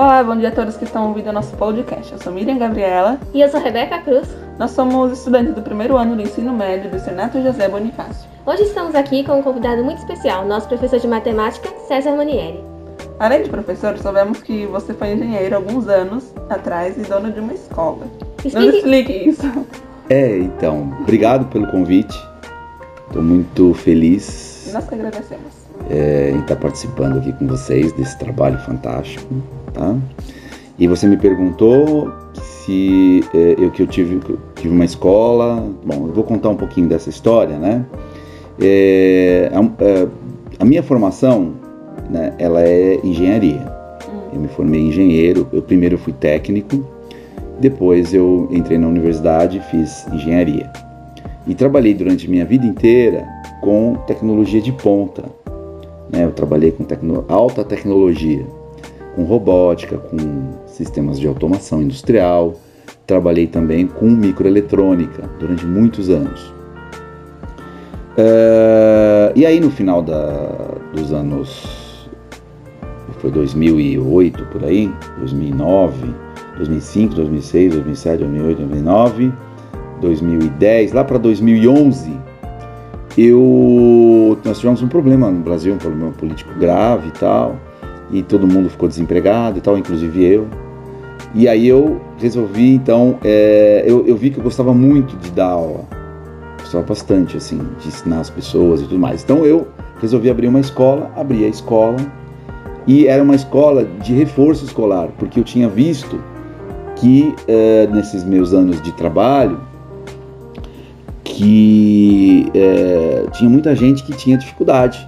Olá, bom dia a todos que estão ouvindo nosso podcast. Eu sou Miriam Gabriela. E eu sou Rebeca Cruz. Nós somos estudantes do primeiro ano do ensino médio do Senato José Bonifácio. Hoje estamos aqui com um convidado muito especial, nosso professor de matemática, César Manieri. Além de professor, soubemos que você foi engenheiro alguns anos atrás e dono de uma escola. Explique... Nos explique isso. É, então, obrigado pelo convite. Estou muito feliz E nós que agradecemos. é, em estar participando aqui com vocês desse trabalho fantástico, tá? E você me perguntou se é, eu que eu tive, que eu tive uma escola. Bom, eu vou contar um pouquinho dessa história, né? É, a, é, a minha formação, né, ela é engenharia. Eu me formei engenheiro. Eu primeiro fui técnico, depois eu entrei na universidade e fiz engenharia. E trabalhei durante minha vida inteira com tecnologia de ponta. né? Eu trabalhei com tecno- alta tecnologia, com robótica, com sistemas de automação industrial. Trabalhei também com microeletrônica durante muitos anos. Eh, e aí no final da- dos anos foi 2008 por aí, 2009, 2005, 2006, 2007, 2008, 2009, 2010, lá para 2011, eu nós tivemos um problema no Brasil, um problema político grave e tal, e todo mundo ficou desempregado e tal, inclusive eu. E aí eu resolvi, então, é, eu, eu vi que eu gostava muito de dar aula, gostava bastante, assim, de ensinar as pessoas e tudo mais. Então eu resolvi abrir uma escola, abri a escola, e era uma escola de reforço escolar, porque eu tinha visto que eh, nesses meus anos de trabalho que eh, tinha muita gente que tinha dificuldade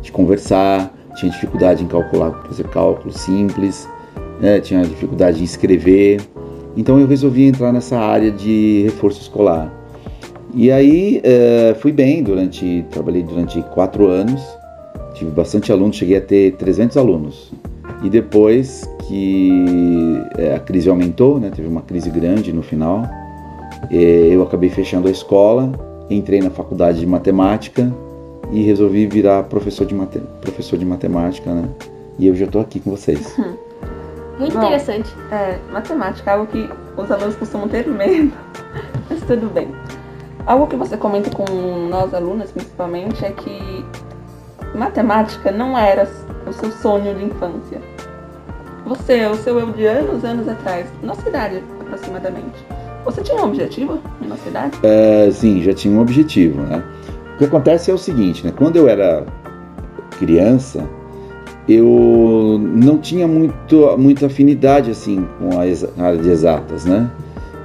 de conversar, tinha dificuldade em calcular, fazer cálculos simples, né, tinha dificuldade em escrever. Então eu resolvi entrar nessa área de reforço escolar. E aí eh, fui bem durante, trabalhei durante quatro anos tive bastante alunos, cheguei a ter 300 alunos. E depois que é, a crise aumentou, né, teve uma crise grande no final, é, eu acabei fechando a escola, entrei na faculdade de matemática e resolvi virar professor de, mate, professor de matemática, né? E eu já estou aqui com vocês. Muito Bom. interessante. É, matemática é algo que os alunos costumam ter medo, mas tudo bem. Algo que você comenta com nós alunos, principalmente, é que matemática não era o seu sonho de infância. Você, o seu eu de anos, anos atrás, nossa idade aproximadamente, você tinha um objetivo na nossa idade? É, sim, já tinha um objetivo, né? O que acontece é o seguinte, né? Quando eu era criança, eu não tinha muito, muita afinidade assim com a área de exatas, né?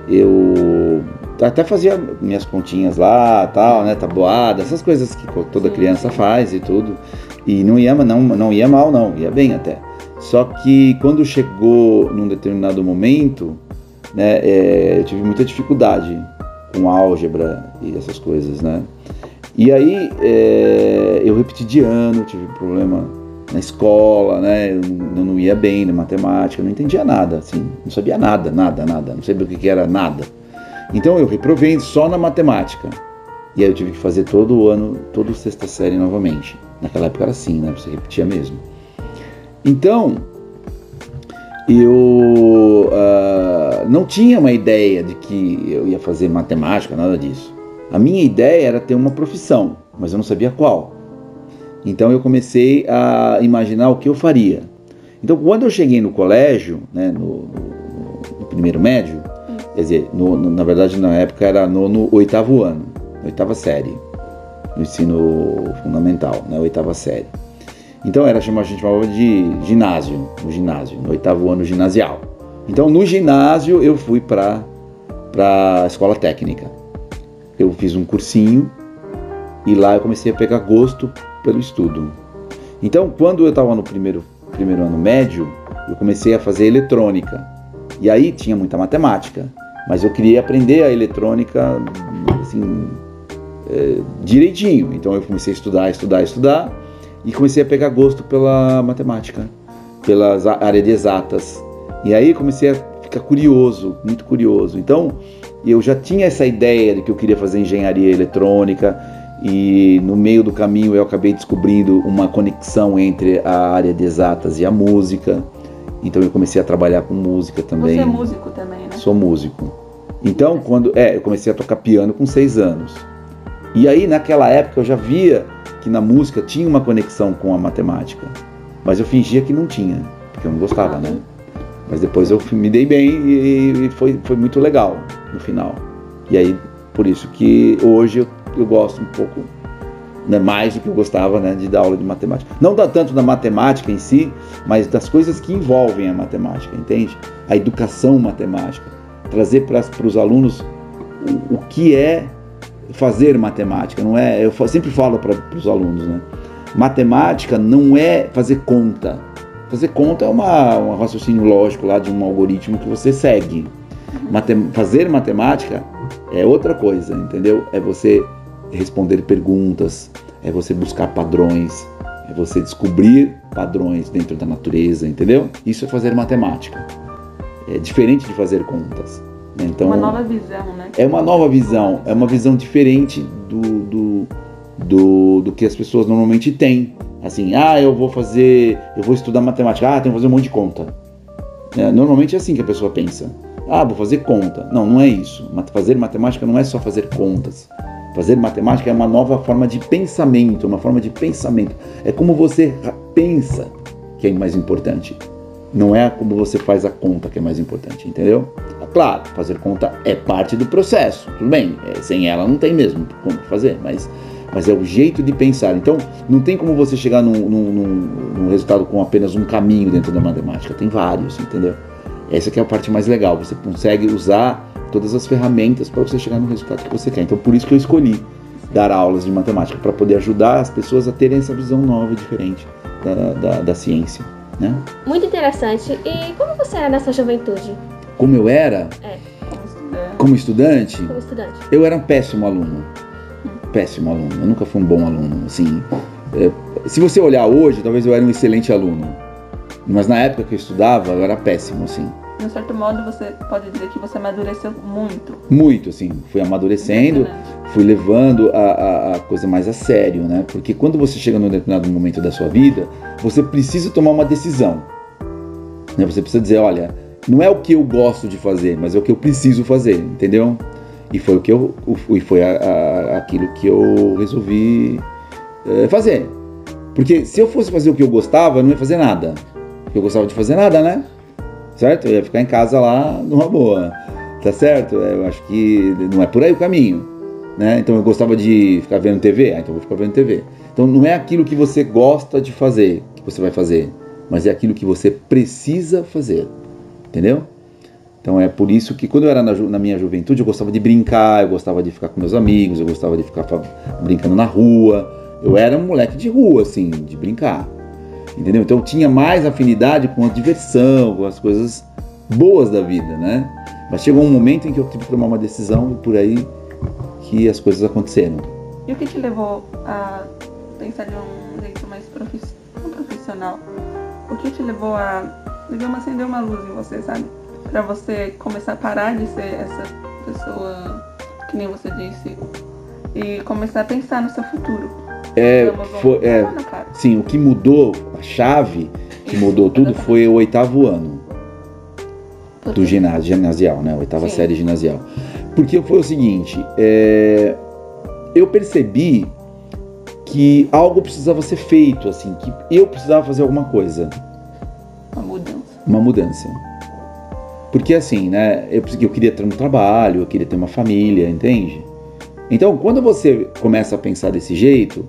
Eu até fazia minhas continhas lá, tal, né? Tabuada, essas coisas que toda criança faz e tudo. E não ia, não, não ia mal, não, ia bem até. Só que quando chegou num determinado momento, né, é, eu tive muita dificuldade com álgebra e essas coisas, né? E aí é, eu repeti de ano, tive problema na escola, né? Eu não, ia bem na matemática, não entendia nada, assim, não sabia nada, nada, nada, não sabia o que era nada. Então eu reprovei só na matemática. E aí eu tive que fazer todo o ano, toda a sexta série novamente. Naquela época era assim, né? Você repetia mesmo. Então, eu ah, não tinha uma ideia de que eu ia fazer matemática, nada disso. A minha ideia era ter uma profissão, mas eu não sabia qual. Então eu comecei a imaginar o que eu faria. Então quando eu cheguei no colégio, né, no, no- no primeiro médio, quer dizer, no- na verdade na época era no, oitavo ano, oitava série, no ensino fundamental, né, oitava série. Então era chama- a gente chamava de ginásio, no ginásio, no oitavo ano ginasial. Então no ginásio eu fui para para escola técnica. Eu fiz um cursinho e lá eu comecei a pegar gosto pelo estudo. Então quando eu estava no primeiro primeiro ano médio, eu comecei a fazer eletrônica. E aí tinha muita matemática, mas eu queria aprender a eletrônica assim é, direitinho. Então eu comecei a estudar, estudar, estudar e comecei a pegar gosto pela matemática, pelas a- área de exatas. E aí comecei a ficar curioso, muito curioso. Então eu já tinha essa ideia de que eu queria fazer engenharia eletrônica e no meio do caminho eu acabei descobrindo uma conexão entre a área de exatas e a música. Então eu comecei a trabalhar com música também. Você é músico também, né? Sou músico. Então, quando. É, eu comecei a tocar piano com seis anos. E aí, naquela época, eu já via que na música tinha uma conexão com a matemática. Mas eu fingia que não tinha, porque eu não gostava, né? Mas depois eu me dei bem e, e foi, foi muito legal no final. E aí, por isso que hoje eu, eu gosto um pouco né, mais do que eu gostava né, de dar aula de matemática. Não dá tanto da matemática em si, mas das coisas que envolvem a matemática, entende? A educação matemática. Trazer para os alunos o, o, que é fazer matemática. Não é, eu sempre falo para os alunos, né? Matemática não é fazer conta. Fazer conta é uma, um raciocínio lógico lá de um algoritmo que você segue. Matem fazer matemática é outra coisa, entendeu? É você responder perguntas, é você buscar padrões, é você descobrir padrões dentro da natureza, entendeu? Isso é fazer matemática. É diferente de fazer contas. Né? Então, uma nova visão, né? É uma nova visão, é uma visão diferente do, do, do, do que as pessoas normalmente têm. Assim, ah, eu vou fazer, eu vou estudar matemática, ah, tenho que fazer um monte de conta. É, normalmente é assim que a pessoa pensa. Ah, vou fazer conta. Não, não é isso. Fazer matemática não é só fazer contas. Fazer matemática é uma nova forma de pensamento, uma forma de pensamento. É como você pensa que é mais importante. Não é como você faz a conta que é mais importante, entendeu? Claro, fazer conta é parte do processo, tudo bem. É, sem ela não tem mesmo como fazer, mas, mas é o jeito de pensar. Então, não tem como você chegar num, num, num resultado com apenas um caminho dentro da matemática. Tem vários, entendeu? Essa que é a parte mais legal. Você consegue usar todas as ferramentas para você chegar no resultado que você quer. Então, por isso que eu escolhi dar aulas de matemática, para poder ajudar as pessoas a terem essa visão nova e diferente da, da, da ciência. Né? Muito interessante. E como você era nessa juventude? Como eu era? É. Como estudante? Como estudante. Eu era um péssimo aluno. Péssimo aluno. Eu nunca fui um bom aluno. Assim, se você olhar hoje, talvez eu era um excelente aluno. Mas na época que eu estudava, eu era péssimo, assim de um certo modo, você pode dizer que você amadureceu muito. Muito, assim. Fui amadurecendo, fui levando a, a, a, coisa mais a sério, né? Porque quando você chega num determinado momento da sua vida, você precisa tomar uma decisão. Né? Você precisa dizer, olha, não é o que eu gosto de fazer, mas é o que eu preciso fazer, entendeu? E foi o que eu, e foi a, aquilo que eu resolvi é, fazer. Porque se eu fosse fazer o que eu gostava, eu não ia fazer nada. Eu gostava de fazer nada, né? Certo? Eu ia ficar em casa lá numa boa, tá certo? Eu acho que não é por aí o caminho, né? Então eu gostava de ficar vendo TV, ah, então eu vou ficar vendo TV. Então não é aquilo que você gosta de fazer que você vai fazer, mas é aquilo que você precisa fazer, entendeu? Então é por isso que quando eu era na, na, minha juventude eu gostava de brincar, eu gostava de ficar com meus amigos, eu gostava de ficar brincando na rua. Eu era um moleque de rua, assim, de brincar entendeu? Então eu tinha mais afinidade com a diversão, com as coisas boas da vida, né? Mas chegou um momento em que eu tive que tomar uma decisão e por aí que as coisas aconteceram. E o que te levou a pensar de um jeito mais profissional? O que te levou a, digamos, acender uma luz em você, sabe? Para você começar a parar de ser essa pessoa que nem você disse e começar a pensar no seu futuro. É, foi, é, sim, o que mudou, a chave que mudou tudo foi o oitavo ano do ginásio, ginasial, né? Oitava sim. série ginasial. Porque foi o seguinte, é, eu percebi que algo precisava ser feito, assim, que eu precisava fazer alguma coisa. Uma mudança. Uma mudança. Porque assim, né? Eu, eu queria ter um trabalho, eu queria ter uma família, entende? Então, quando você começa a pensar desse jeito,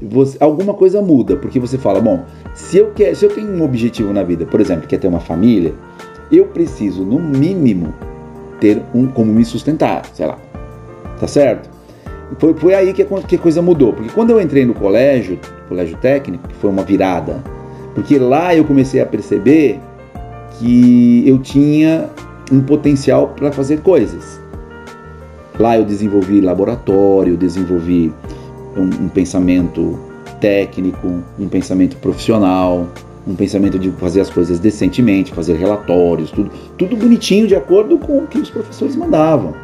você, alguma coisa muda, porque você fala, bom, se eu, quer, se eu tenho um objetivo na vida, por exemplo, que é ter uma família, eu preciso, no mínimo, ter um como me sustentar, sei lá. Tá certo? Foi, foi aí que a, que a coisa mudou, porque quando eu entrei no colégio, colégio técnico, que foi uma virada, porque lá eu comecei a perceber que eu tinha um potencial para fazer coisas. Lá eu desenvolvi laboratório, desenvolvi um, um pensamento técnico, um pensamento profissional, um pensamento de fazer as coisas decentemente, fazer relatórios, tudo, tudo bonitinho de acordo com o que os professores mandavam.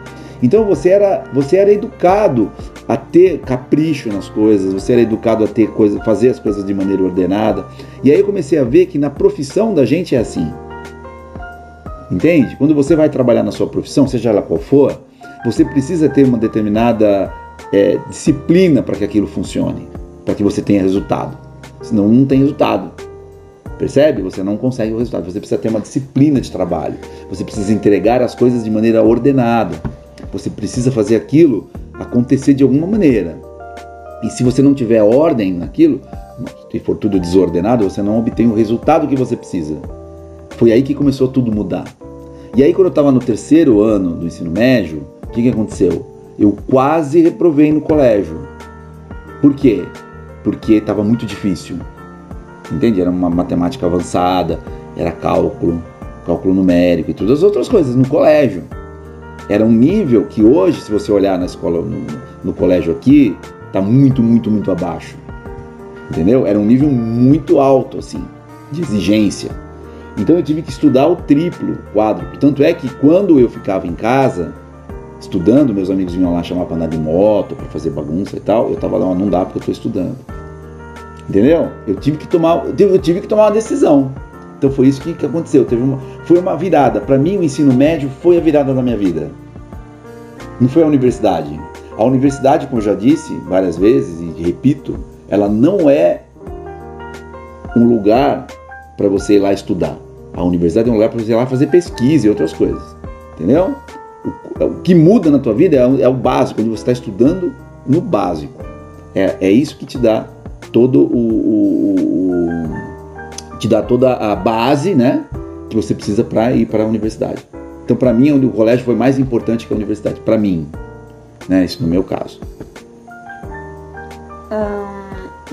Então você era, você era educado a ter capricho nas coisas, você era educado a ter coisa, fazer as coisas de maneira ordenada. E aí eu comecei a ver que na profissão da gente é assim. Entende? Quando você vai trabalhar na sua profissão, seja ela qual for, você precisa ter uma determinada é, disciplina para que aquilo funcione, para que você tenha resultado. Senão não tem resultado. Percebe? Você não consegue o resultado. Você precisa ter uma disciplina de trabalho. Você precisa entregar as coisas de maneira ordenada. Você precisa fazer aquilo acontecer de alguma maneira. E se você não tiver ordem naquilo, se for tudo desordenado, você não obtém o resultado que você precisa. Foi aí que começou tudo mudar. E aí, quando eu estava no terceiro ano do ensino médio, o que, que aconteceu? Eu quase reprovei no colégio. Por quê? Porque estava muito difícil. Entende? Era uma matemática avançada, era cálculo, cálculo numérico e todas as outras coisas no colégio. Era um nível que hoje, se você olhar na escola, no, no colégio aqui, está muito, muito, muito abaixo. Entendeu? Era um nível muito alto, assim, de exigência. Então eu tive que estudar o triplo, quádruplo. Tanto é que quando eu ficava em casa, estudando, meus amigos vinham lá chamar para andar de moto, para fazer bagunça e tal, eu tava lá, não dá porque eu estou estudando. Entendeu? Eu tive que tomar, eu tive que tomar uma decisão. Então foi isso que, que aconteceu. Teve uma, foi uma virada. Para mim, o ensino médio foi a virada da minha vida. Não foi a universidade. A universidade, como eu já disse várias vezes e repito, ela não é um lugar para você ir lá estudar. A universidade é um lugar para você ir lá fazer pesquisa e outras coisas. Entendeu? O, o que muda na tua vida é o, é o básico, quando você está estudando no básico. É, é isso que te dá todo o, o, te dá toda a base, né, que você precisa para ir para a universidade. Então, para mim, o colégio foi mais importante que a universidade, para mim, né, isso no meu caso.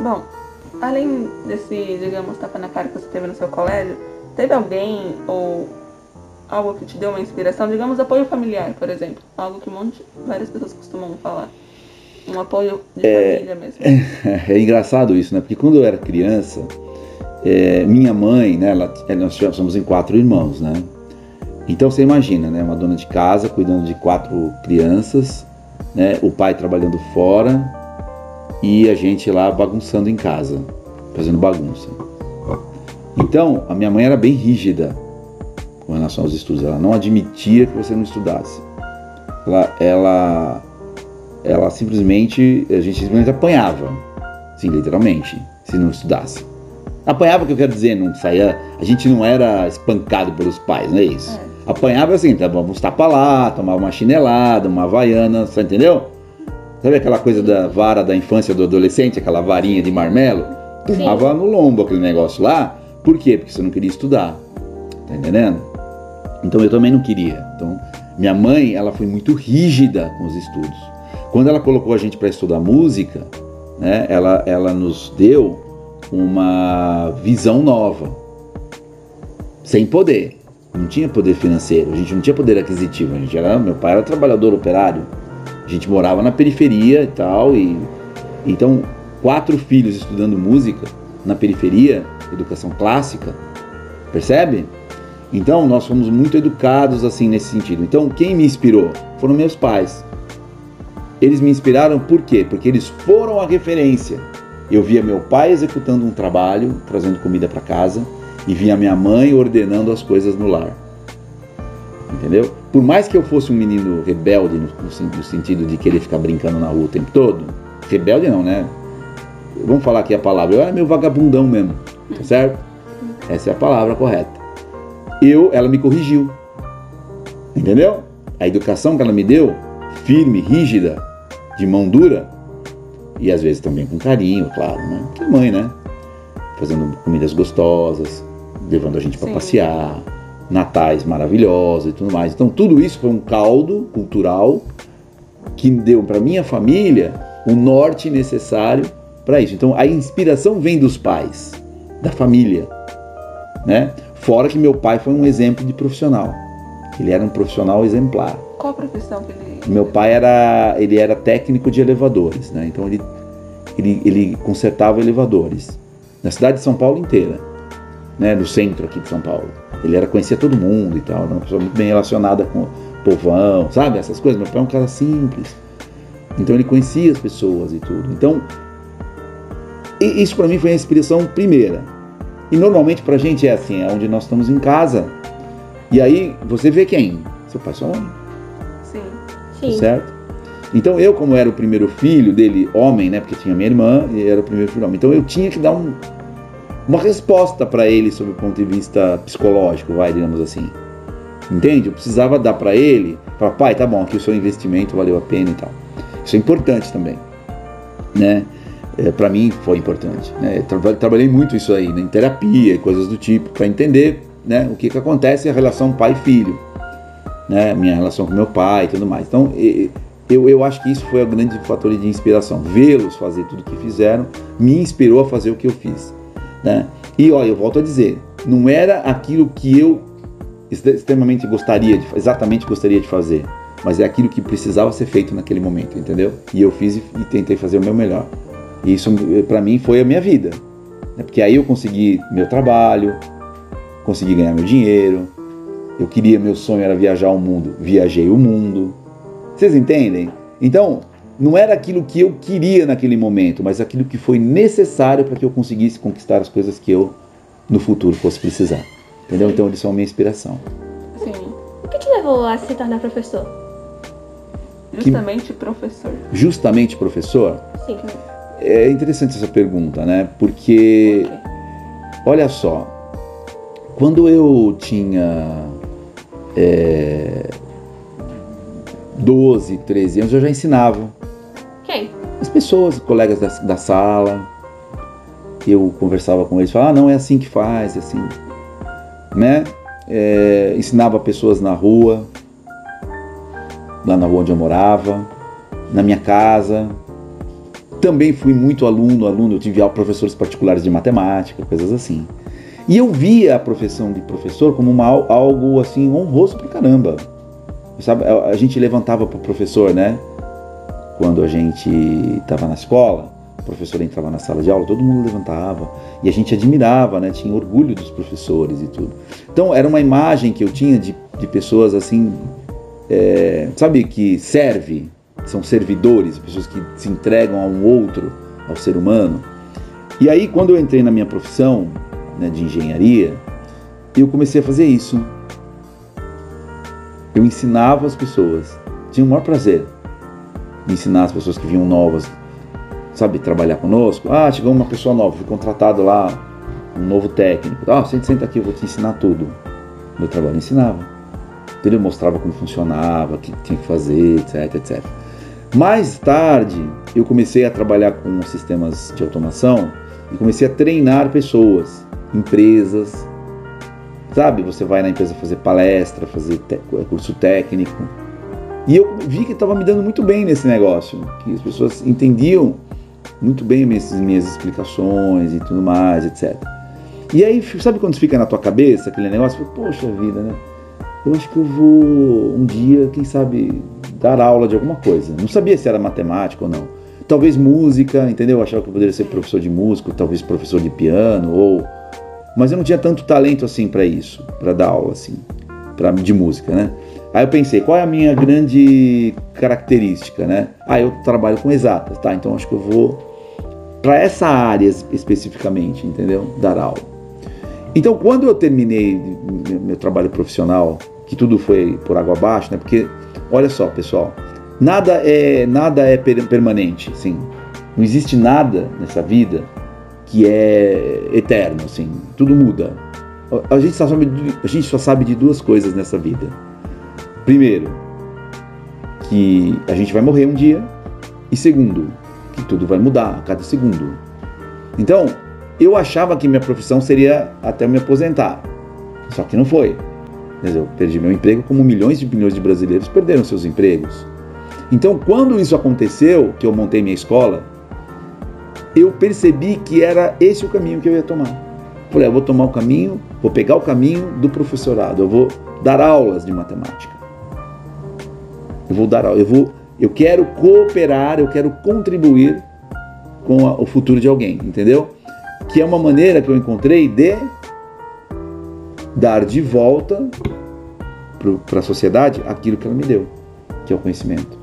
Bom, além desse, digamos, tapa na cara que você teve no seu colégio, teve alguém ou algo que te deu uma inspiração, digamos, apoio familiar, por exemplo, algo que um monte, várias pessoas costumam falar. Um apoio de é, família mesmo. É, é, engraçado isso, né? Porque quando eu era criança, é, minha mãe, né? Ela, é, nós somos em quatro irmãos, né? Então você imagina, né? Uma dona de casa cuidando de quatro crianças, né? O pai trabalhando fora e a gente lá bagunçando em casa, fazendo bagunça. Então a minha mãe era bem rígida com relação aos estudos. Ela não admitia que você não estudasse. Ela, ela ela simplesmente, a gente simplesmente apanhava, sim, literalmente, se não estudasse. Apanhava, que eu quero dizer, não saía, a gente não era espancado pelos pais, não é isso? É. Apanhava assim, tá, vamos tapar lá, tomava uma chinelada, uma havaiana, você entendeu? Sabe aquela coisa da vara da infância do adolescente, aquela varinha de marmelo? Tomava no lombo aquele negócio lá. Por quê? Porque você não queria estudar. Tá entendendo? Então eu também não queria. Então, minha mãe, ela foi muito rígida com os estudos. Quando ela colocou a gente para estudar música, né, ela, ela nos deu uma visão nova, sem poder. Não tinha poder financeiro, a gente não tinha poder aquisitivo. A gente era, meu pai era trabalhador operário, a gente morava na periferia e tal, e então quatro filhos estudando música na periferia, educação clássica, percebe? Então nós fomos muito educados assim nesse sentido. Então quem me inspirou foram meus pais. Eles me inspiraram por quê? Porque eles foram a referência. Eu via meu pai executando um trabalho, trazendo comida para casa, e via minha mãe ordenando as coisas no lar. Entendeu? Por mais que eu fosse um menino rebelde, no, no sentido de querer ficar brincando na rua o tempo todo, rebelde não, né? Vamos falar aqui a palavra, eu era meio vagabundão mesmo, tá certo? Essa é a palavra correta. Eu, ela me corrigiu. Entendeu? A educação que ela me deu, firme, rígida, de mão dura e às vezes também com carinho, claro, né? Que mãe, né? Fazendo comidas gostosas, levando a gente para passear, natais maravilhosos e tudo mais. Então tudo isso foi um caldo cultural que deu para minha família o norte necessário para isso. Então a inspiração vem dos pais, da família, né? Fora que meu pai foi um exemplo de profissional. Ele era um profissional exemplar. Qual a profissão que ele meu pai era, ele era técnico de elevadores, né? Então ele, ele, ele consertava elevadores na cidade de São Paulo inteira, né? No centro aqui de São Paulo. Ele era conhecia todo mundo e tal, era uma pessoa muito bem relacionada com o povão, sabe? Essas coisas. Meu pai é um cara simples. Então ele conhecia as pessoas e tudo. Então isso para mim foi a inspiração primeira. E normalmente para a gente é assim, é onde nós estamos em casa, E aí você vê quem? Seu pai sua mãe, Sim. Sim. certo? Então eu, como era o primeiro filho dele, homem, né? Porque tinha minha irmã e era o primeiro filho homem. Então eu tinha que dar um- uma resposta para ele sob o ponto de vista psicológico, vai, digamos assim. Entende? Eu precisava dar para ele, falar, pai, tá bom, aqui o seu investimento valeu a pena e tal. Isso é importante também, né? Para mim foi importante. Né? Trabalhei muito isso aí, né? em terapia e coisas do tipo, para entender né, o que, que acontece a relação pai e filho, né? minha relação com meu pai e tudo mais. Então, eu, eu acho que isso foi o grande fator de inspiração. Vê-los fazer tudo o que fizeram me inspirou a fazer o que eu fiz. Né? E olha, eu volto a dizer, não era aquilo que eu extre- extremamente gostaria de, exatamente gostaria de fazer, mas é aquilo que precisava ser feito naquele momento, entendeu? E eu fiz e, e tentei fazer o meu melhor. E isso para mim foi a minha vida, né? porque aí eu consegui meu trabalho, consegui ganhar meu dinheiro. Eu queria, meu sonho era viajar o mundo, viajei o mundo. Vocês entendem? Então, não era aquilo que eu queria naquele momento, mas aquilo que foi necessário para que eu conseguisse conquistar as coisas que eu no futuro fosse precisar. Entendeu? Então, eles são a minha inspiração. Sim. O que te levou a se tornar professor? Justamente professor. Justamente, professor, Sim. É interessante essa pergunta, né? Porque. Olha só, quando eu tinha é, 12, 13 anos, eu já ensinava Quem? as pessoas, colegas da, da sala. Eu conversava com eles, falava, ah, não, é assim que faz, é assim. Né? É, ensinava pessoas na rua, lá na rua onde eu morava, na minha casa. Também fui muito aluno, aluno, eu tive professores particulares de matemática, coisas assim. E eu via a profissão de professor como uma, al- algo assim honroso pra caramba. Sabe, a, a gente levantava pro professor, né? Quando a gente estava na escola, o professor entrava na sala de aula, todo mundo levantava e a gente admirava, né? Tinha orgulho dos professores e tudo. Então era uma imagem que eu tinha de, de pessoas assim, é, sabe, que serve, são servidores, pessoas que se entregam a um outro, ao ser humano. E aí quando eu entrei na minha profissão né, de engenharia, eu comecei a fazer isso. Eu ensinava as pessoas, tinha o maior prazer de ensinar as pessoas que vinham novas, sabe, trabalhar conosco. Ah, chegou uma pessoa nova, fui contratado lá, um novo técnico. Ah, senta, senta aqui, eu vou te ensinar tudo. Meu trabalho ensinava. Entendeu? Eu mostrava como funcionava, o que tinha que fazer, etc, etc. Mais tarde, eu comecei a trabalhar com sistemas de automação e comecei a treinar pessoas, empresas. Sabe, você vai na empresa fazer palestra, fazer te- curso técnico. E eu vi que estava me dando muito bem nesse negócio, que as pessoas entendiam muito bem minhas, minhas explicações e tudo mais, etc. E aí, sabe quando fica na tua cabeça aquele negócio? Poxa vida, né? Eu acho que eu vou um dia, quem sabe, dar aula de alguma coisa. Não sabia se era matemática ou não. Talvez música, entendeu? Eu achava que eu poderia ser professor de música, talvez professor de piano, ou. Mas eu não tinha tanto talento assim para isso, para dar aula assim, pra, de música, né? Aí eu pensei, qual é a minha grande característica, né? Ah, eu trabalho com exatas, tá? Então acho que eu vou para essa área es- especificamente, entendeu? Dar aula. Então, quando eu terminei meu trabalho profissional, que tudo foi por água abaixo, né? Porque olha só, pessoal, nada é nada é per- permanente, assim. Não existe nada nessa vida que é eterno, assim. Tudo muda. A- gente só sabe a gente só sabe de duas coisas nessa vida. Primeiro, que a gente vai morrer um dia, e segundo, que tudo vai mudar a cada segundo. Então, eu achava que minha profissão seria até me aposentar. Só que não foi. Eu perdi meu emprego como milhões de milhões de brasileiros perderam seus empregos. Então, quando isso aconteceu, que eu montei minha escola, eu percebi que era esse o caminho que eu ia tomar. Falei, eu vou tomar o caminho, vou pegar o caminho do professorado, eu vou dar aulas de matemática. Eu vou dar, eu vou, eu quero cooperar, eu quero contribuir com a- o futuro de alguém, entendeu? Que é uma maneira que eu encontrei de dar de volta para a sociedade aquilo que ela me deu, que é o conhecimento.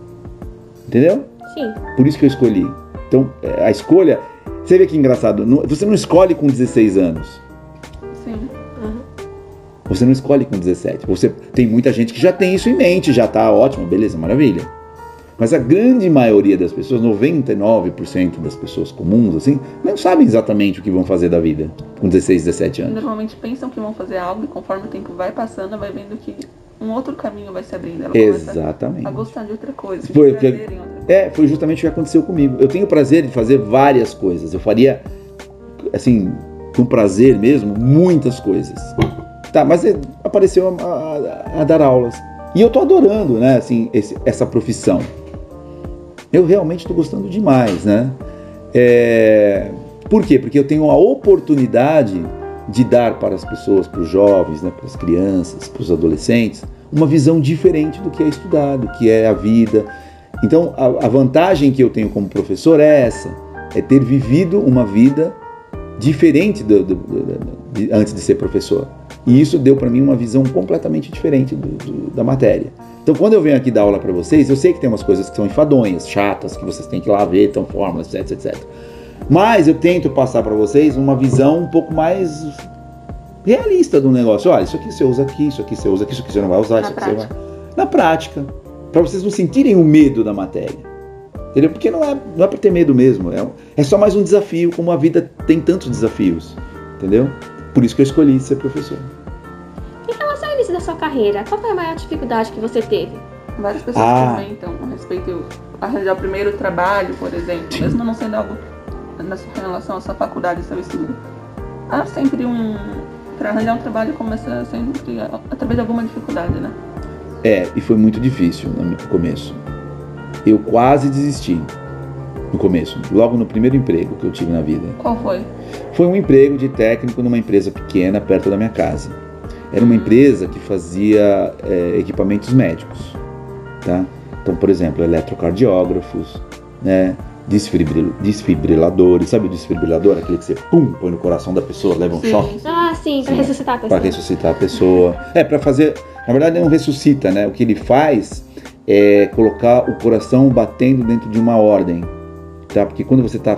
Entendeu? Sim. Por isso que eu escolhi. Então, é, a escolha. Você vê que engraçado, você não escolhe com 16 anos. Sim. Aham. Você não escolhe com 17. Você tem muita gente que já tem isso em mente, já tá ótimo, beleza, maravilha. Mas a grande maioria das pessoas, 99% das pessoas comuns, assim, não sabem exatamente o que vão fazer da vida com 16, 17 anos. Normalmente pensam que vão fazer algo e conforme o tempo vai passando, vai vendo que um outro caminho vai se abrindo. Ela Exatamente. A gostar de outra coisa. De Foi, prazer em outra coisa. É, foi justamente o que aconteceu comigo. Eu tenho prazer de fazer várias coisas. Eu faria, assim, com prazer mesmo, muitas coisas. Tá, mas é, apareceu a, a- a dar aulas. E eu tô adorando, né, assim, esse- essa profissão. Eu realmente estou gostando demais, né? É, por quê? Porque eu tenho a oportunidade de dar para as pessoas, para os jovens, né, para as crianças, para os adolescentes, uma visão diferente do que é estudado, do que é a vida. Então, a, a vantagem que eu tenho como professor é essa: é ter vivido uma vida diferente do- do- do- de- antes de ser professor. E isso deu para mim uma visão completamente diferente da matéria. Então, quando eu venho aqui dar aula para vocês, eu sei que tem umas coisas que são enfadonhas, chatas, que vocês têm que ir lá ver, então fórmulas, etc, etc. Mas eu tento passar para vocês uma visão um pouco mais realista do negócio. Olha, isso aqui você usa aqui, isso aqui você usa aqui, isso aqui você não vai usar, Na isso aqui você vai. prática. Na prática. Para vocês não sentirem o medo da matéria. Entendeu? Porque não é, não é para ter medo mesmo. É, é só mais um desafio, como a vida tem tantos desafios. Entendeu? Por isso que eu escolhi ser professor. Início da sua carreira, qual foi a maior dificuldade que você teve? Várias pessoas Ah. comentam a respeito de arranjar o primeiro trabalho, por exemplo, mesmo não sendo algo na sua relação à sua faculdade, seu estudo. Há sempre um. Para arranjar um trabalho começa sempre através de alguma dificuldade, né? É, e foi muito difícil no começo. Eu quase desisti no começo, logo no primeiro emprego que eu tive na vida. Qual foi? Foi um emprego de técnico numa empresa pequena perto da minha casa. Era uma empresa que fazia é, equipamentos médicos, tá? Então, por exemplo, eletrocardiógrafos, né? Desfibril- desfibriladores, sabe o desfibrilador? Aquele que você pum, põe no coração da pessoa, leva um Sim. choque Ah, sim, Sim, ressuscitar a pessoa. para ressuscitar a pessoa. É, para fazer. Na verdade, não ressuscita, né? O que ele faz é colocar o coração batendo dentro de uma ordem, tá? Porque quando você está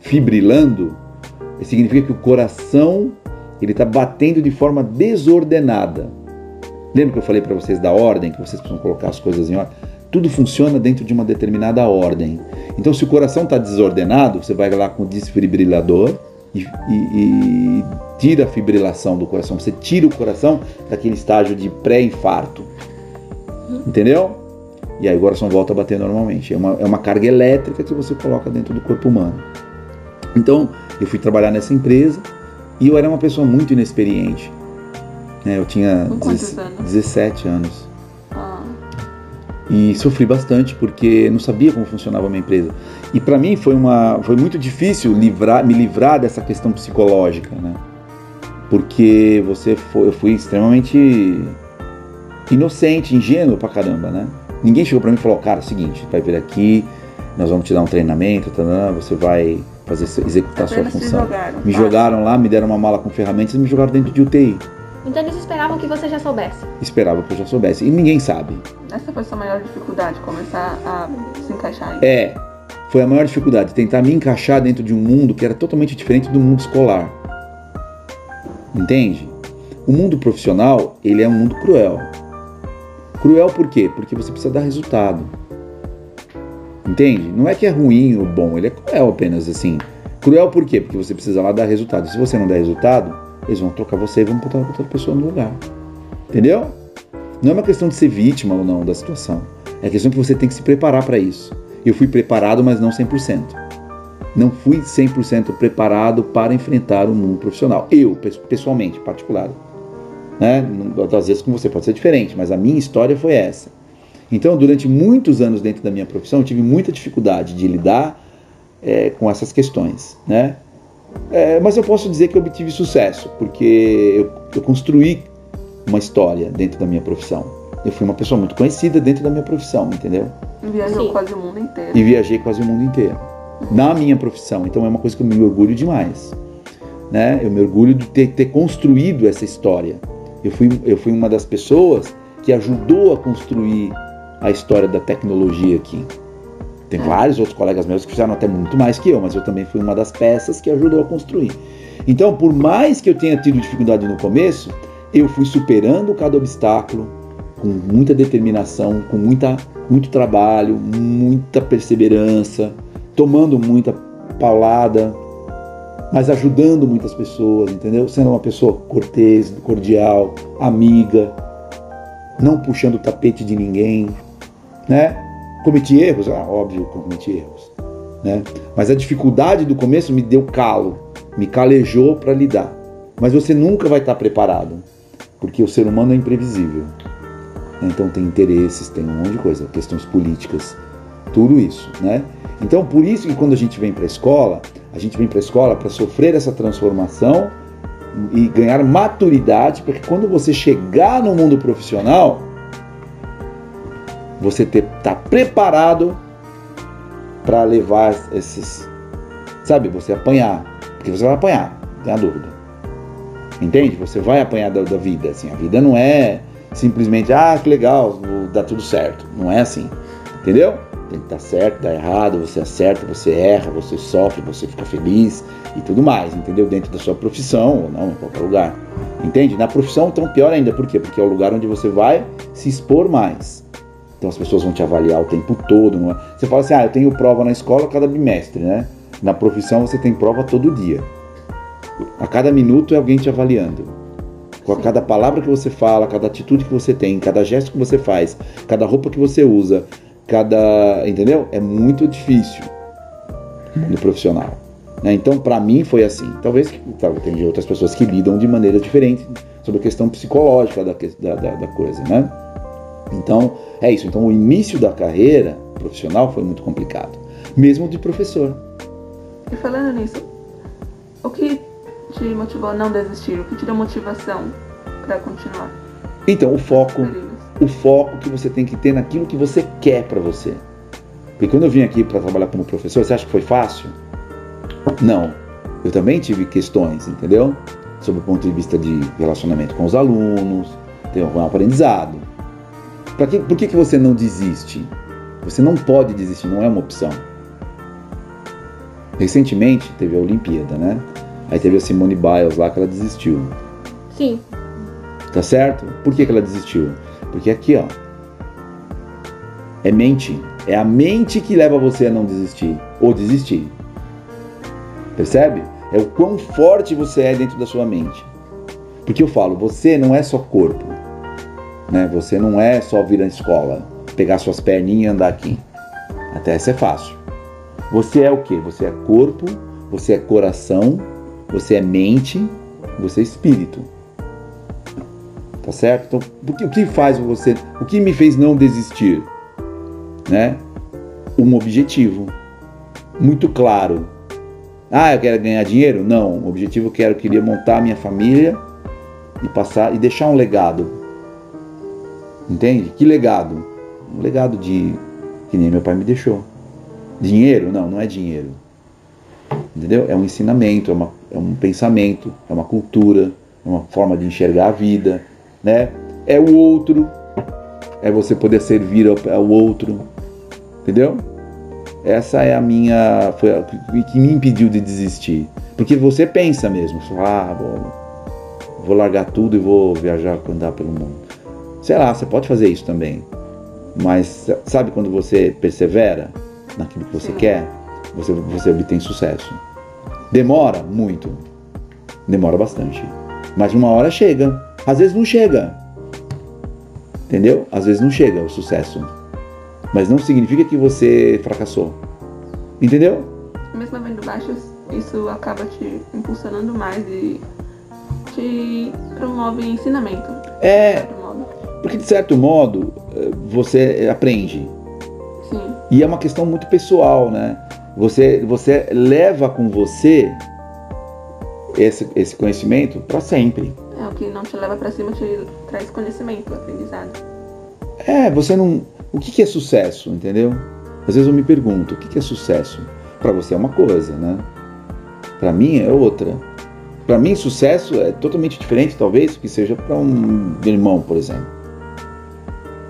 fibrilando, significa que o coração ele está batendo de forma desordenada. Lembra que eu falei para vocês da ordem, que vocês precisam colocar as coisas em ordem? Tudo funciona dentro de uma determinada ordem. Então, se o coração está desordenado, você vai lá com o desfibrilador e, e- e tira a fibrilação do coração. Você tira o coração daquele estágio de pré-infarto. Entendeu? E aí o coração volta a bater normalmente. É uma, é uma carga elétrica que você coloca dentro do corpo humano. Então, eu fui trabalhar nessa empresa e eu era uma pessoa muito inexperiente. né? Eu tinha Com quantos 17 anos? 17 anos. Ah, E sofri bastante porque não sabia como funcionava a minha empresa. E para mim foi uma foi muito difícil livrar, me livrar dessa questão psicológica, né? Porque você foi, eu fui extremamente inocente, ingênuo pra caramba, né? Ninguém chegou pra mim e falou: "Cara, é o seguinte, vai vir aqui, nós vamos te dar um treinamento, tá, você vai fazer executar a sua função". jogaram. Me jogaram lá, me deram uma mala com ferramentas e me jogaram dentro de UTI. Então eles esperavam que você já soubesse. Esperava que eu já soubesse. E ninguém sabe. Essa foi a sua maior dificuldade, começar a se encaixar aí. É, foi a maior dificuldade, tentar me encaixar dentro de um mundo que era totalmente diferente do mundo escolar. Entende? O mundo profissional, ele é um mundo cruel. Cruel por quê? Porque você precisa dar resultado. Entende? Não é que é ruim ou bom, ele é cruel apenas assim. Cruel por quê? Porque você precisa lá dar resultado. Se você não der resultado, eles vão trocar você e vão botar outra pessoa no lugar. Entendeu? Não é uma questão de ser vítima ou não da situação. É questão que você tem que se preparar para isso. Eu fui preparado, mas não 100%. Não fui 100% preparado para enfrentar o mundo profissional. Eu, pe- pessoalmente, particular. Né? Às vezes com você pode ser diferente, mas a minha história foi essa. Então, durante muitos anos dentro da minha profissão, eu tive muita dificuldade de lidar é, com essas questões. Né? É, mas eu posso dizer que eu obtive sucesso, porque eu, eu construí uma história dentro da minha profissão. Eu fui uma pessoa muito conhecida dentro da minha profissão, entendeu? Viajou Sim. quase o mundo inteiro. E viajei quase o mundo inteiro. Na minha profissão. Então é uma coisa que eu me orgulho demais. Né? Eu me orgulho de ter, ter construído essa história. Eu fui, eu fui uma das pessoas que ajudou a construir a história da tecnologia aqui. Tem É. vários outros colegas meus que fizeram até muito mais que eu, mas eu também fui uma das peças que ajudou a construir. Então, por mais que eu tenha tido dificuldade no começo, eu fui superando cada obstáculo com muita determinação, com muita, muito trabalho, muita perseverança, tomando muita paulada, mas ajudando muitas pessoas, entendeu? Sendo uma pessoa cortês, cordial, amiga, não puxando o tapete de ninguém, né? Cometi erros, ah, óbvio que cometi erros, né? Mas a dificuldade do começo me deu calo, me calejou para lidar. Mas você nunca vai estar preparado, porque o ser humano é imprevisível. Então tem interesses, tem um monte de coisa, questões políticas, tudo isso, né? Então por isso que quando a gente vem para a escola, a gente vem para a escola para sofrer essa transformação e ganhar maturidade, para que quando você chegar no mundo profissional, você está preparado para levar esses, sabe, você apanhar, porque você vai apanhar, não tem a dúvida. Entende? Você vai apanhar da, da vida, assim, a vida não é simplesmente, ah, que legal, dá tudo certo. Não é assim, entendeu? Tem que estar certo, dá errado, você acerta, você erra, você sofre, você fica feliz e tudo mais, entendeu? Dentro da sua profissão ou não, em qualquer lugar. Entende? Na profissão, então, pior ainda, por quê? Porque é o lugar onde você vai se expor mais. Então as pessoas vão te avaliar o tempo todo. Não é? Você fala assim, ah, eu tenho prova na escola cada bimestre, né? Na profissão você tem prova todo dia. A cada minuto é alguém te avaliando. Com cada palavra que você fala, cada atitude que você tem, cada gesto que você faz, cada roupa que você usa, cada. Entendeu? É muito difícil no profissional. Né? Então, para mim, foi assim. Talvez tem outras pessoas que lidam de maneira diferente sobre a questão psicológica da, da, da coisa, né? Então, é isso. Então, o início da carreira profissional foi muito complicado, mesmo de professor. E falando nisso, o que te motivou a não desistir? O que te deu motivação para continuar? Então, o foco, o foco que você tem que ter naquilo que você quer para você. Porque quando eu vim aqui para trabalhar como professor, você acha que foi fácil? Não. Eu também tive questões, entendeu? Sob o ponto de vista de relacionamento com os alunos, tem um aprendizado. Que, por que, que você não desiste? Você não pode desistir, não é uma opção. Recentemente teve a Olimpíada, né? Aí teve a Simone Biles lá que ela desistiu. Sim. Tá certo? Por que, que ela desistiu? Porque aqui, ó. É mente. É a mente que leva você a não desistir. Ou desistir. Percebe? É o quão forte você é dentro da sua mente. Porque eu falo, você não é só corpo. Né? Você não é só vir à escola, pegar suas perninhas e andar aqui. Até essa é fácil. Você é o que? Você é corpo, você é coração, você é mente, você é espírito. Tá certo? Então, o que faz você, o que me fez não desistir, né? Um objetivo muito claro. Ah, eu quero ganhar dinheiro? Não, o objetivo eu quero, eu queria montar minha família e passar e deixar um legado Entende? Que legado? Um legado de que nem meu pai me deixou. Dinheiro? Não, não é dinheiro. Entendeu? É um ensinamento, é, uma, é um pensamento, é uma cultura, é uma forma de enxergar a vida, né? É o outro, é você poder servir ao, ao outro, entendeu? Essa é a minha, foi a que me impediu de desistir, porque você pensa mesmo, ah, vou, vou largar tudo e vou viajar, andar pelo mundo. Sei lá, você pode fazer isso também. Mas sabe quando você persevera naquilo que você quer, você, você obtém sucesso. Demora muito. Demora bastante. Mas uma hora chega. Às vezes não chega. Entendeu? Às vezes não chega o sucesso. Mas não significa que você fracassou. Entendeu? Mesmo havendo baixos, isso acaba te impulsionando mais e te promove ensinamento. É. Porque, de certo modo, eh, você aprende. Sim. E é uma questão muito pessoal, né? Você, você leva com você esse, esse conhecimento para sempre. É, o que não te leva para cima te traz conhecimento, aprendizado. É, você não. O que, que é sucesso, entendeu? Às vezes eu me pergunto, o que, que é sucesso? Para você é uma coisa, né? Para mim é outra. Para mim, sucesso é totalmente diferente, talvez, que seja para um irmão, por exemplo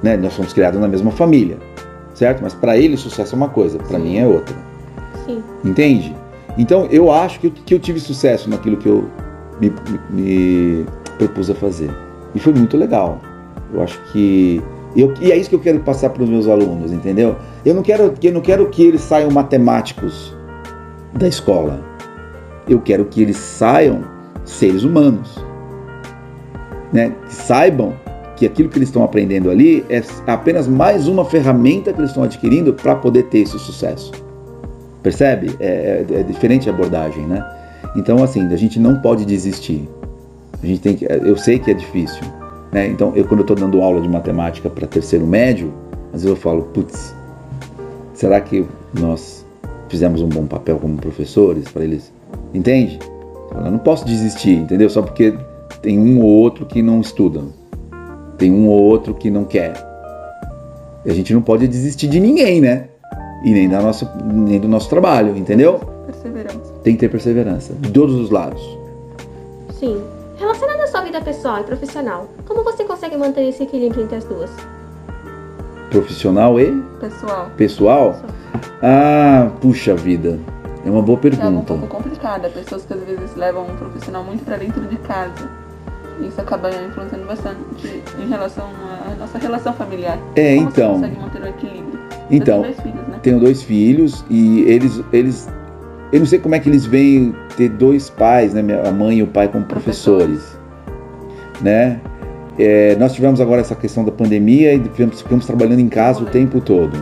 né? Nós somos criados na mesma família, certo? Mas para ele sucesso é uma coisa, para mim é outra. Sim. Entende? Então eu acho que eu, que eu tive sucesso naquilo que eu me, me, me propus a fazer. E foi muito legal. Eu acho que eu, e é isso que eu quero passar para os meus alunos, entendeu? Eu não quero, eu não quero que eles saiam matemáticos da escola. Eu quero que eles saiam seres humanos, né? Que saibam que aquilo que eles estão aprendendo ali é apenas mais uma ferramenta que eles estão adquirindo para poder ter esse sucesso. Percebe? É, é, é, diferente a abordagem, né? Então, assim, a gente não pode desistir. A gente tem que, eu sei que é difícil, né? Então, eu quando eu estou dando aula de matemática para terceiro médio, às vezes eu falo, putz, será que nós fizemos um bom papel como professores para eles? Entende? Eu não posso desistir, entendeu? Só porque tem um ou outro que não estuda, tem um ou outro que não quer. E a gente não pode desistir de ninguém, né? e nem, da nossa, nem do nosso trabalho, entendeu? Perseverança. Tem que ter perseverança, de todos os lados. Sim. Relacionado à sua vida pessoal e profissional, como você consegue manter esse equilíbrio entre as duas? Profissional e? Pessoal. Pessoal? Ah, puxa vida. É uma boa pergunta. É um pouco complicada. Pessoas que às vezes levam um profissional muito para dentro de casa. Isso acaba influenciando bastante em relação à nossa relação familiar. É, Como então. Você consegue manter o equilíbrio? Então, dois filhos, né? tenho dois filhos e eles, eles, eu não sei como é que eles veem ter dois pais, né, a mãe e o pai como professores, né? É, nós tivemos agora essa questão da pandemia e ficamos, ficamos trabalhando em casa o tempo todo,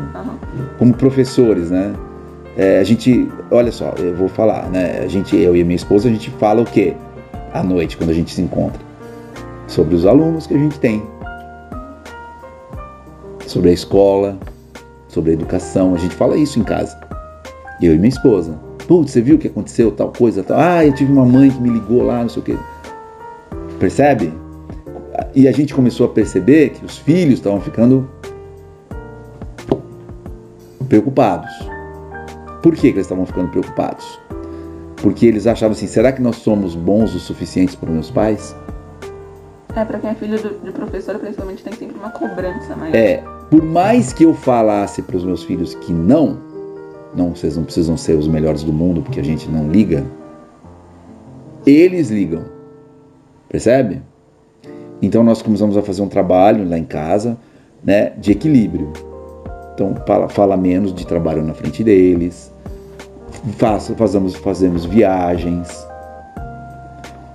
como professores, né? É, a gente, olha só, eu vou falar, né? A gente, eu e minha esposa, a gente fala o quê? À noite, quando a gente se encontra, sobre os alunos que a gente tem, sobre a escola, sobre a educação. A gente fala isso em casa. Eu e minha esposa. Putz, você viu o que aconteceu? Tal coisa, tal. Ah, eu tive uma mãe que me ligou lá, não sei o quê. Percebe? E a gente começou a perceber que os filhos estavam ficando preocupados. Por que, que eles estavam ficando preocupados? Porque eles achavam assim: será que nós somos bons o suficientes para meus pais? É, para quem é filho de professor, principalmente, tem sempre uma cobrança maior. É, por mais que eu falasse para os meus filhos que não, não, vocês não precisam ser os melhores do mundo porque a gente não liga, eles ligam. Percebe? Então nós começamos a fazer um trabalho lá em casa, né, de equilíbrio. Então fala, fala menos de trabalho na frente deles, faz, fazemos, fazemos viagens,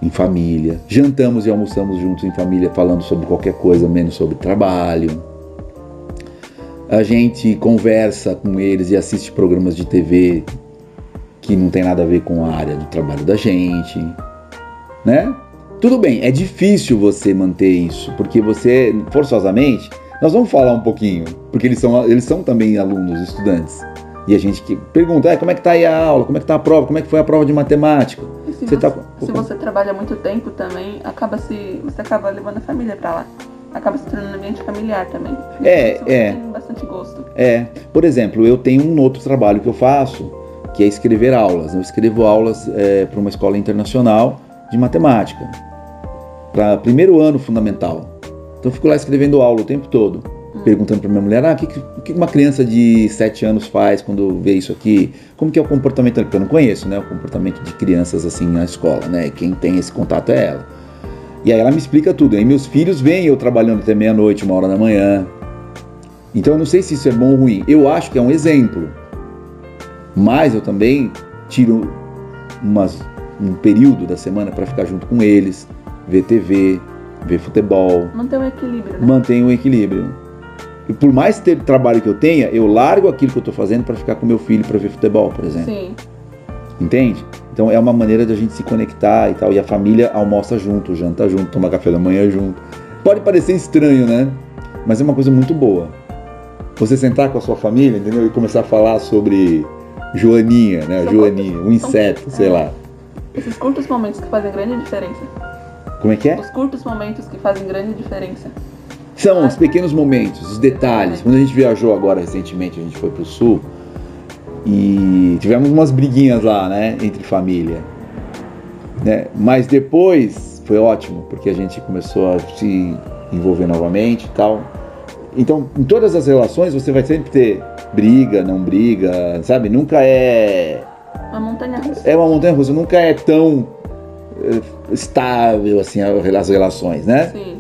em família, jantamos e almoçamos juntos em família, falando sobre qualquer coisa, menos sobre trabalho. A gente conversa com eles e assiste programas de TV que não tem nada a ver com a área do trabalho da gente, né? Tudo bem, é difícil você manter isso, porque você, forçosamente, nós vamos falar um pouquinho, porque eles são, eles são também alunos, estudantes. E a gente que pergunta, ah, como é que tá aí a aula, como é que tá a prova, como é que foi a prova de matemática? se você, você, tá... se você trabalha muito tempo também, acaba se você acaba levando a família para lá. Acaba se tornando um ambiente familiar também. É, é. Tem bastante gosto. É. Por exemplo, eu tenho um outro trabalho que eu faço, que é escrever aulas. Eu escrevo aulas é, para uma escola internacional de matemática, para primeiro ano fundamental. Então eu fico lá escrevendo aula o tempo todo perguntando para minha mulher, ah, o que, que uma criança de 7 anos faz quando vê isso aqui? Como que é o comportamento? Porque eu não conheço, né, o comportamento de crianças assim na escola, né? Quem tem esse contato é ela. E aí ela me explica tudo. Aí meus filhos veem eu trabalhando até meia-noite, uma hora da manhã. Então eu não sei se isso é bom ou ruim. Eu acho que é um exemplo. Mas eu também tiro umas, um período da semana para ficar junto com eles, ver TV, ver futebol. Manter o equilíbrio. Né? Manter o equilíbrio. E por mais ter trabalho que eu tenha, eu largo aquilo que eu estou fazendo para ficar com meu filho para ver futebol, por exemplo. Sim. Entende? Então é uma maneira de a gente se conectar e tal. E a família almoça junto, janta junto, toma café da manhã junto. Pode parecer estranho, né? Mas é uma coisa muito boa. Você sentar com a sua família, entendeu? E começar a falar sobre Joaninha, né? São Joaninha, um inseto, são... sei é. lá. Esses curtos momentos que fazem grande diferença. Como é que é? Os curtos momentos que fazem grande diferença. São os pequenos momentos, os detalhes. Quando a gente viajou agora recentemente, a gente foi pro sul e tivemos umas briguinhas lá, né, entre família. Né? Mas depois foi ótimo, porque a gente começou a se envolver novamente e tal. Então, em todas as relações você vai sempre ter briga, não briga, sabe? Nunca é uma montanha russa. É uma montanha russa, nunca é tão eh, estável assim as relações, né? Sim.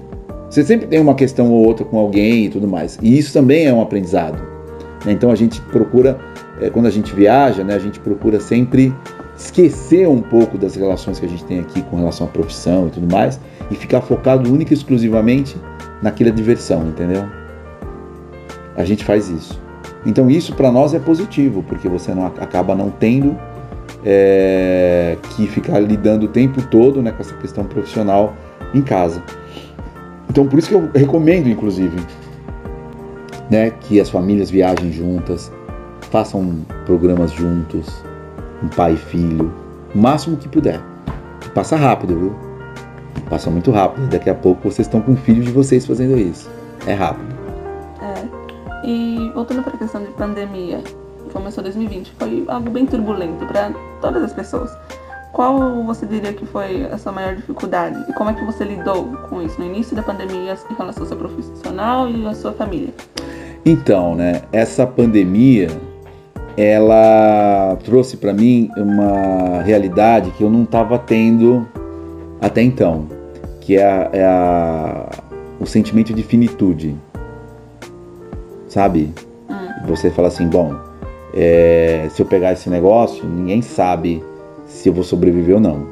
Você sempre tem uma questão ou outra com alguém e tudo mais. E isso também é um aprendizado. né? Então a gente procura, eh, quando a gente viaja, né, a gente procura sempre esquecer um pouco das relações que a gente tem aqui com relação à profissão e tudo mais e ficar focado única e exclusivamente naquela diversão, entendeu? A gente faz isso. Então isso para nós é positivo, porque você não acaba não tendo é, que ficar lidando o tempo todo né, com essa questão profissional em casa. Então por isso que eu recomendo, inclusive, né, que as famílias viajem juntas, façam programas juntos, um pai e filho, o máximo que puder. Passa rápido, viu? Passa muito rápido. Daqui a pouco vocês estão com o filho de vocês fazendo isso. É rápido. É. E voltando para a questão de pandemia, começou 2020, foi algo bem turbulento para todas as pessoas. Qual você diria que foi a sua maior dificuldade? E como é que você lidou com isso no início da pandemia em relação ao seu profissional e à sua família? Então, né, essa pandemia, ela trouxe para mim uma realidade que eu não estava tendo até então, que é, a- é a- o sentimento de finitude, sabe? Hum. Você fala assim, bom, é, se eu pegar esse negócio, ninguém sabe se eu vou sobreviver ou não.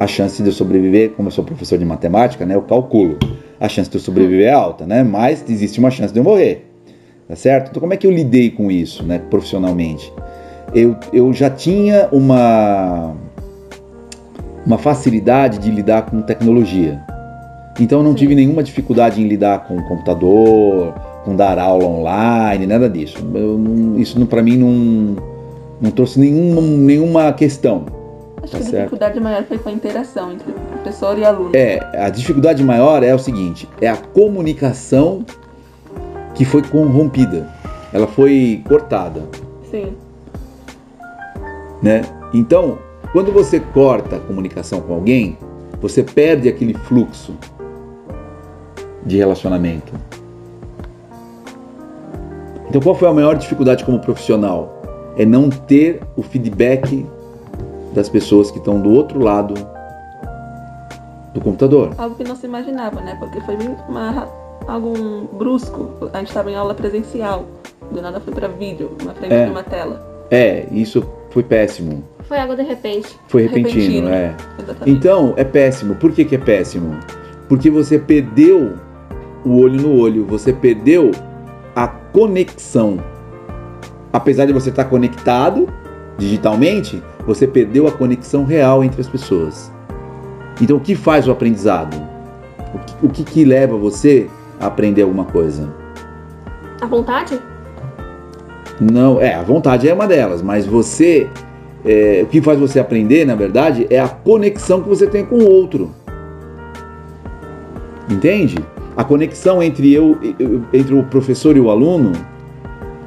A chance de eu sobreviver, como eu sou professor de matemática, né, eu calculo. A chance de eu sobreviver é alta, né? Mas existe uma chance de eu morrer. Tá certo? Então como é que eu lidei com isso, né, profissionalmente? Eu, eu já tinha uma uma facilidade de lidar com tecnologia. Então eu não tive nenhuma dificuldade em lidar com o computador, com dar aula online, nada disso. Eu isso não, para mim não, não trouxe nenhuma, nenhuma questão. Acho Tá que a certo. dificuldade maior foi com a interação entre professor e aluno. É, a dificuldade maior é o seguinte, é a comunicação que foi corrompida. Ela foi cortada. Sim. né? Então, quando você corta a comunicação com alguém, você perde aquele fluxo de relacionamento. Então, qual foi a maior dificuldade como profissional? É não ter o feedback das pessoas que estão do outro lado do computador. Algo que não se imaginava, né? Porque foi uma, algo um brusco. A gente estava em aula presencial. Do nada foi para vídeo, na frente É. de uma tela. É, isso foi péssimo. Foi algo de repente. Foi repentino, Repentino. é. Exatamente. Então, é péssimo. Por que, que é péssimo? Porque você perdeu o olho no olho, você perdeu a conexão. Apesar de você estar conectado digitalmente, você perdeu a conexão real entre as pessoas. Então, o que faz o aprendizado? O que, o que, que leva você a aprender alguma coisa? A vontade? Não, é, a vontade é uma delas, mas você. é, o que faz você aprender, na verdade, é a conexão que você tem com o outro. Entende? A conexão entre eu, entre o professor e o aluno,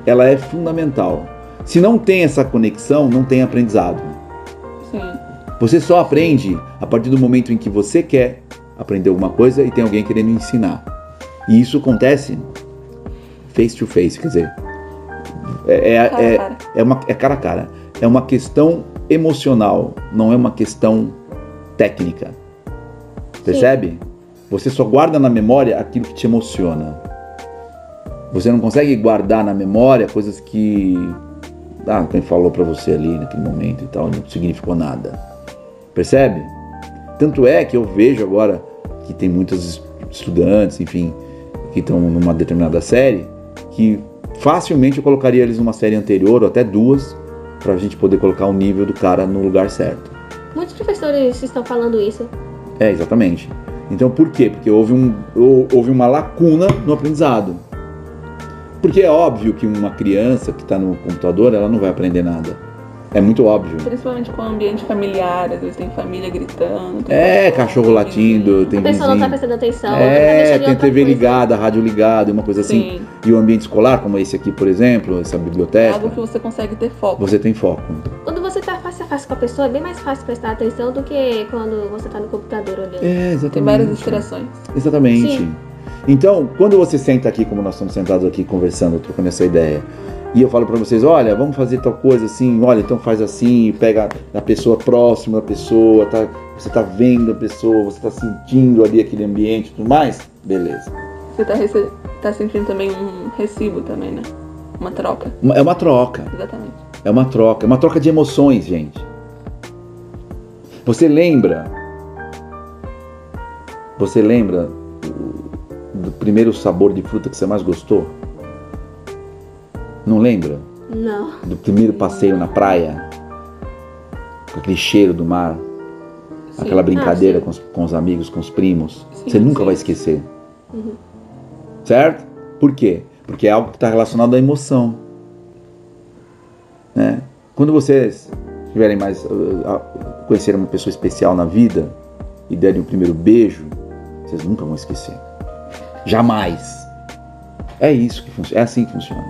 ela é fundamental. Se não tem essa conexão, não tem aprendizado. Sim. Você só aprende a partir do momento em que você quer aprender alguma coisa e tem alguém querendo ensinar. E isso acontece face to face, quer dizer, é, é- Cara, é- é uma, é cara a cara. É uma questão emocional, não é uma questão técnica. Percebe? Você só guarda na memória aquilo que te emociona. Você não consegue guardar na memória coisas que. Ah, quem falou pra você ali naquele momento e tal, não significou nada. Percebe? Tanto é que eu vejo agora que tem muitos estudantes, enfim, que estão numa determinada série, que facilmente eu colocaria eles numa série anterior ou até duas, pra gente poder colocar o nível do cara no lugar certo. Muitos professores estão falando isso. É, exatamente. Então por quê? Porque houve, um, hou- houve uma lacuna no aprendizado. Porque é óbvio que uma criança que está no computador, ela não vai aprender nada. É muito óbvio. Principalmente com o ambiente familiar, às vezes tem família gritando. tem É, cachorro latindo, tem a pessoa não tá vizinho. prestando atenção. tá É, tem TV coisa. ligada, rádio ligada, uma coisa assim. Sim. E o ambiente escolar, como esse aqui, por exemplo, essa biblioteca, Algo que você consegue ter foco. você tem foco. Quando você tá face a face com a pessoa, é bem mais fácil prestar atenção do que quando você tá no computador olhando. É, exatamente. Tem várias distrações. Exatamente. Sim. Então, quando você senta aqui, como nós estamos sentados aqui conversando, trocando essa ideia, e eu falo pra vocês, olha, vamos fazer tal coisa assim, olha, então faz assim, pega a pessoa próxima da pessoa, tá você tá vendo a pessoa, você tá sentindo ali aquele ambiente e tudo mais, beleza. Você tá, tá sentindo também um recibo também, né? Uma troca. É uma troca. Exatamente. É uma troca, é uma troca de emoções, gente. Você lembra? Você lembra do, primeiro sabor de fruta que você mais gostou? Não lembra? Não. Do primeiro passeio na praia? Com aquele cheiro do mar, Sim. aquela brincadeira Ah, com, os, com os amigos, com os primos. Sim, você nunca sim. vai esquecer. Uhum. Certo? Por quê? Porque é algo que está relacionado à emoção. Né? Quando vocês tiverem mais. uh, conhecerem uma pessoa especial na vida e derem o primeiro beijo, vocês nunca vão esquecer. Jamais. É isso que funciona. É assim que funciona.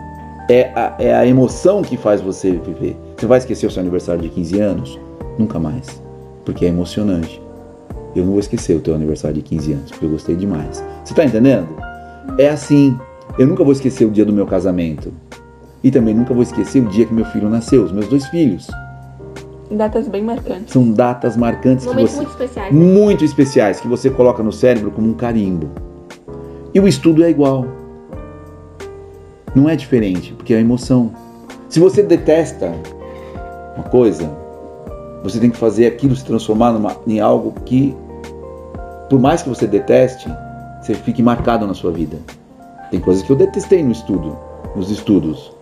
É a, é a emoção que faz você viver. Você vai esquecer o seu aniversário de 15 anos? Nunca mais. Porque é emocionante. Eu não vou esquecer o teu aniversário de 15 anos, porque eu gostei demais. Você tá entendendo? É assim. Eu nunca vou esquecer o dia do meu casamento. E também nunca vou esquecer o dia que meu filho nasceu, os meus dois filhos. Datas bem marcantes. São datas marcantes que Momentos você muito especiais. né? muito especiais que você coloca no cérebro como um carimbo. E o estudo é igual. Não é diferente, porque é a emoção. Se você detesta uma coisa, você tem que fazer aquilo se transformar numa- em algo que, por mais que você deteste, você fique marcado na sua vida. Tem coisas que eu detestei no estudo, nos estudos,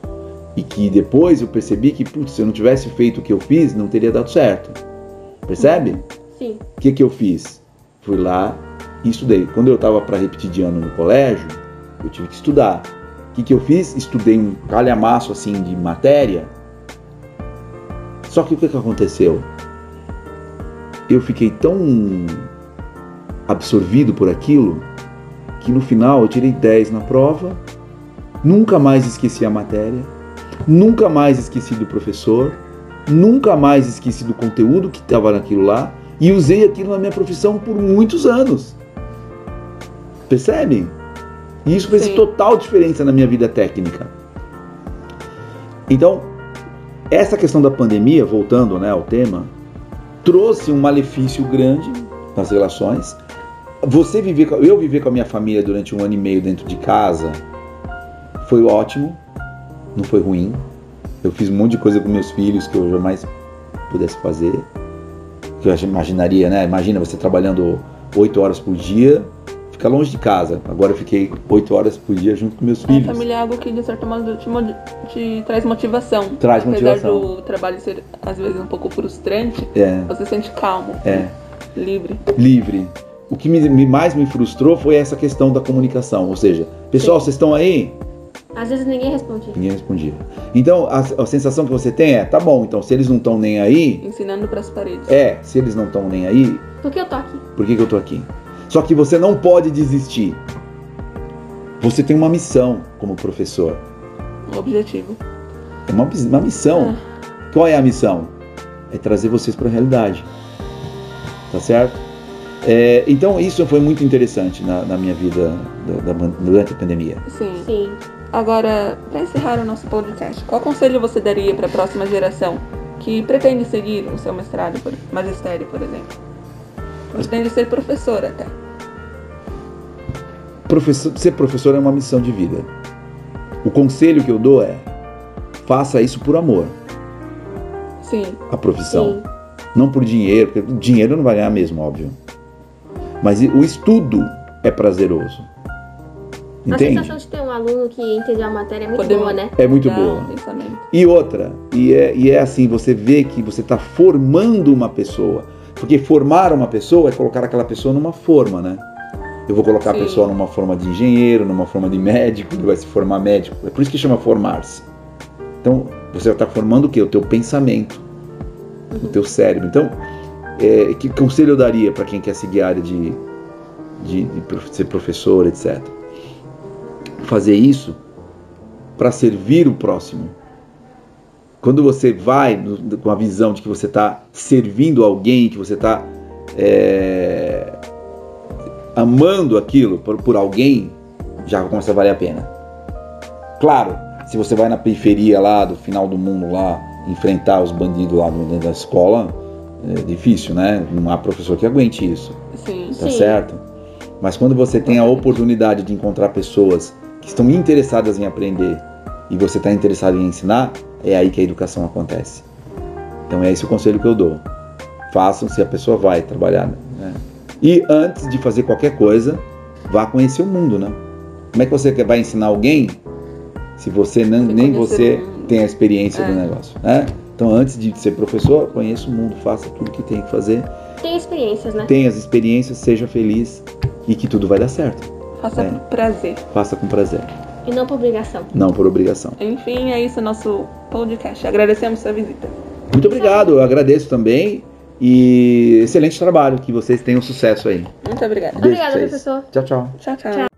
e que depois eu percebi que, putz, se eu não tivesse feito o que eu fiz, não teria dado certo. Percebe? Sim. O que, que eu fiz? Fui lá e estudei. Quando eu estava para repetir de ano no colégio, eu tive que estudar. O que, que eu fiz? Estudei um calhamaço assim de matéria. Só que o que, que aconteceu? Eu fiquei tão absorvido por aquilo que no final eu tirei 10 na prova, nunca mais esqueci a matéria, nunca mais esqueci do professor, nunca mais esqueci do conteúdo que estava naquilo lá e usei aquilo na minha profissão por muitos anos. Percebe? E isso fez Sim. total diferença na minha vida técnica. Então, essa questão da pandemia, voltando né, ao tema, trouxe um malefício grande nas relações. Você viver, com- eu viver com a minha família durante um ano e meio dentro de casa foi ótimo, não foi ruim. Eu fiz um monte de coisa com meus filhos que eu jamais pudesse fazer. Que eu imaginaria, né? Imagina você trabalhando oito horas por dia, ficar longe de casa. Agora eu fiquei oito horas por dia junto com meus A filhos. família é algo que, de certa modo, te, te traz motivação. Traz motivação. Apesar do trabalho ser, às vezes, um pouco frustrante, É, você se sente calmo, é. livre. livre. O que me, me- mais me frustrou foi essa questão da comunicação. Ou seja, pessoal, vocês estão aí? Às vezes ninguém responde. Ninguém respondia. Então, a, a sensação que você tem é, tá bom, então se eles não estão nem aí, Ensinando pras paredes. é, se eles não estão nem aí, Por que eu tô aqui? por que, que eu tô aqui? Só que você não pode desistir. Você tem uma missão como professor. O objetivo. É uma, uma missão. Qual é a missão? É trazer vocês para a realidade. Tá certo? É, então, isso foi muito interessante na, na minha vida da- da- durante a pandemia. Sim. Sim. Agora, para encerrar o nosso podcast, qual conselho você daria para a próxima geração que pretende seguir o seu mestrado, por, magistério, por exemplo? Pretende ser professor até. Professor- ser professor é uma missão de vida. O conselho que eu dou é: faça isso por amor, Sim, a profissão. Sim. Não por dinheiro, porque dinheiro não vai ganhar mesmo, óbvio. Mas o estudo é prazeroso. A Entende? sensação de ter um aluno que entendeu a matéria é muito Podemos- boa, né? É muito mudar boa. pensamento. E outra, e é, e é assim, você vê que você está formando uma pessoa. Porque formar uma pessoa é colocar aquela pessoa numa forma, né? Eu vou colocar Sim. a pessoa numa forma de engenheiro, numa forma de médico, ele vai se formar médico. É por isso que chama formar-se. Então, você está formando o quê? O teu pensamento, o teu cérebro. Então, é, que conselho eu daria para quem quer seguir a área de, de, de ser professor, etc? Fazer isso para servir o próximo. Quando você vai no- com a visão de que você está servindo alguém, que você está amando aquilo por, por alguém, já começa a valer a pena. Claro, se você vai na periferia lá do final do mundo lá, enfrentar os bandidos lá dentro da escola, É difícil, né? Não há professor que aguente isso, Sim. tá Sim. certo? Mas quando você tem a oportunidade de encontrar pessoas que estão interessadas em aprender e você está interessado em ensinar, é aí que a educação acontece. Então é esse o conselho que eu dou. Façam se a pessoa vai trabalhar. E antes de fazer qualquer coisa, vá conhecer o mundo, né? Como é que você vai ensinar alguém se você não, nem você tem a experiência do É. negócio, né? Então antes de ser professor, conheça o mundo, faça tudo que tem que fazer, Tem experiências, né? tenha as experiências, seja feliz e que tudo vai dar certo. Faça É. por prazer. Faça com prazer, E não por obrigação. não por obrigação. Enfim, é isso nosso podcast. Agradecemos sua visita. Muito obrigado, eu agradeço também e excelente trabalho, que vocês tenham sucesso aí. Muito obrigada. Beijo pra Obrigada, vocês. professor. Tchau, tchau. Tchau, tchau. Tchau.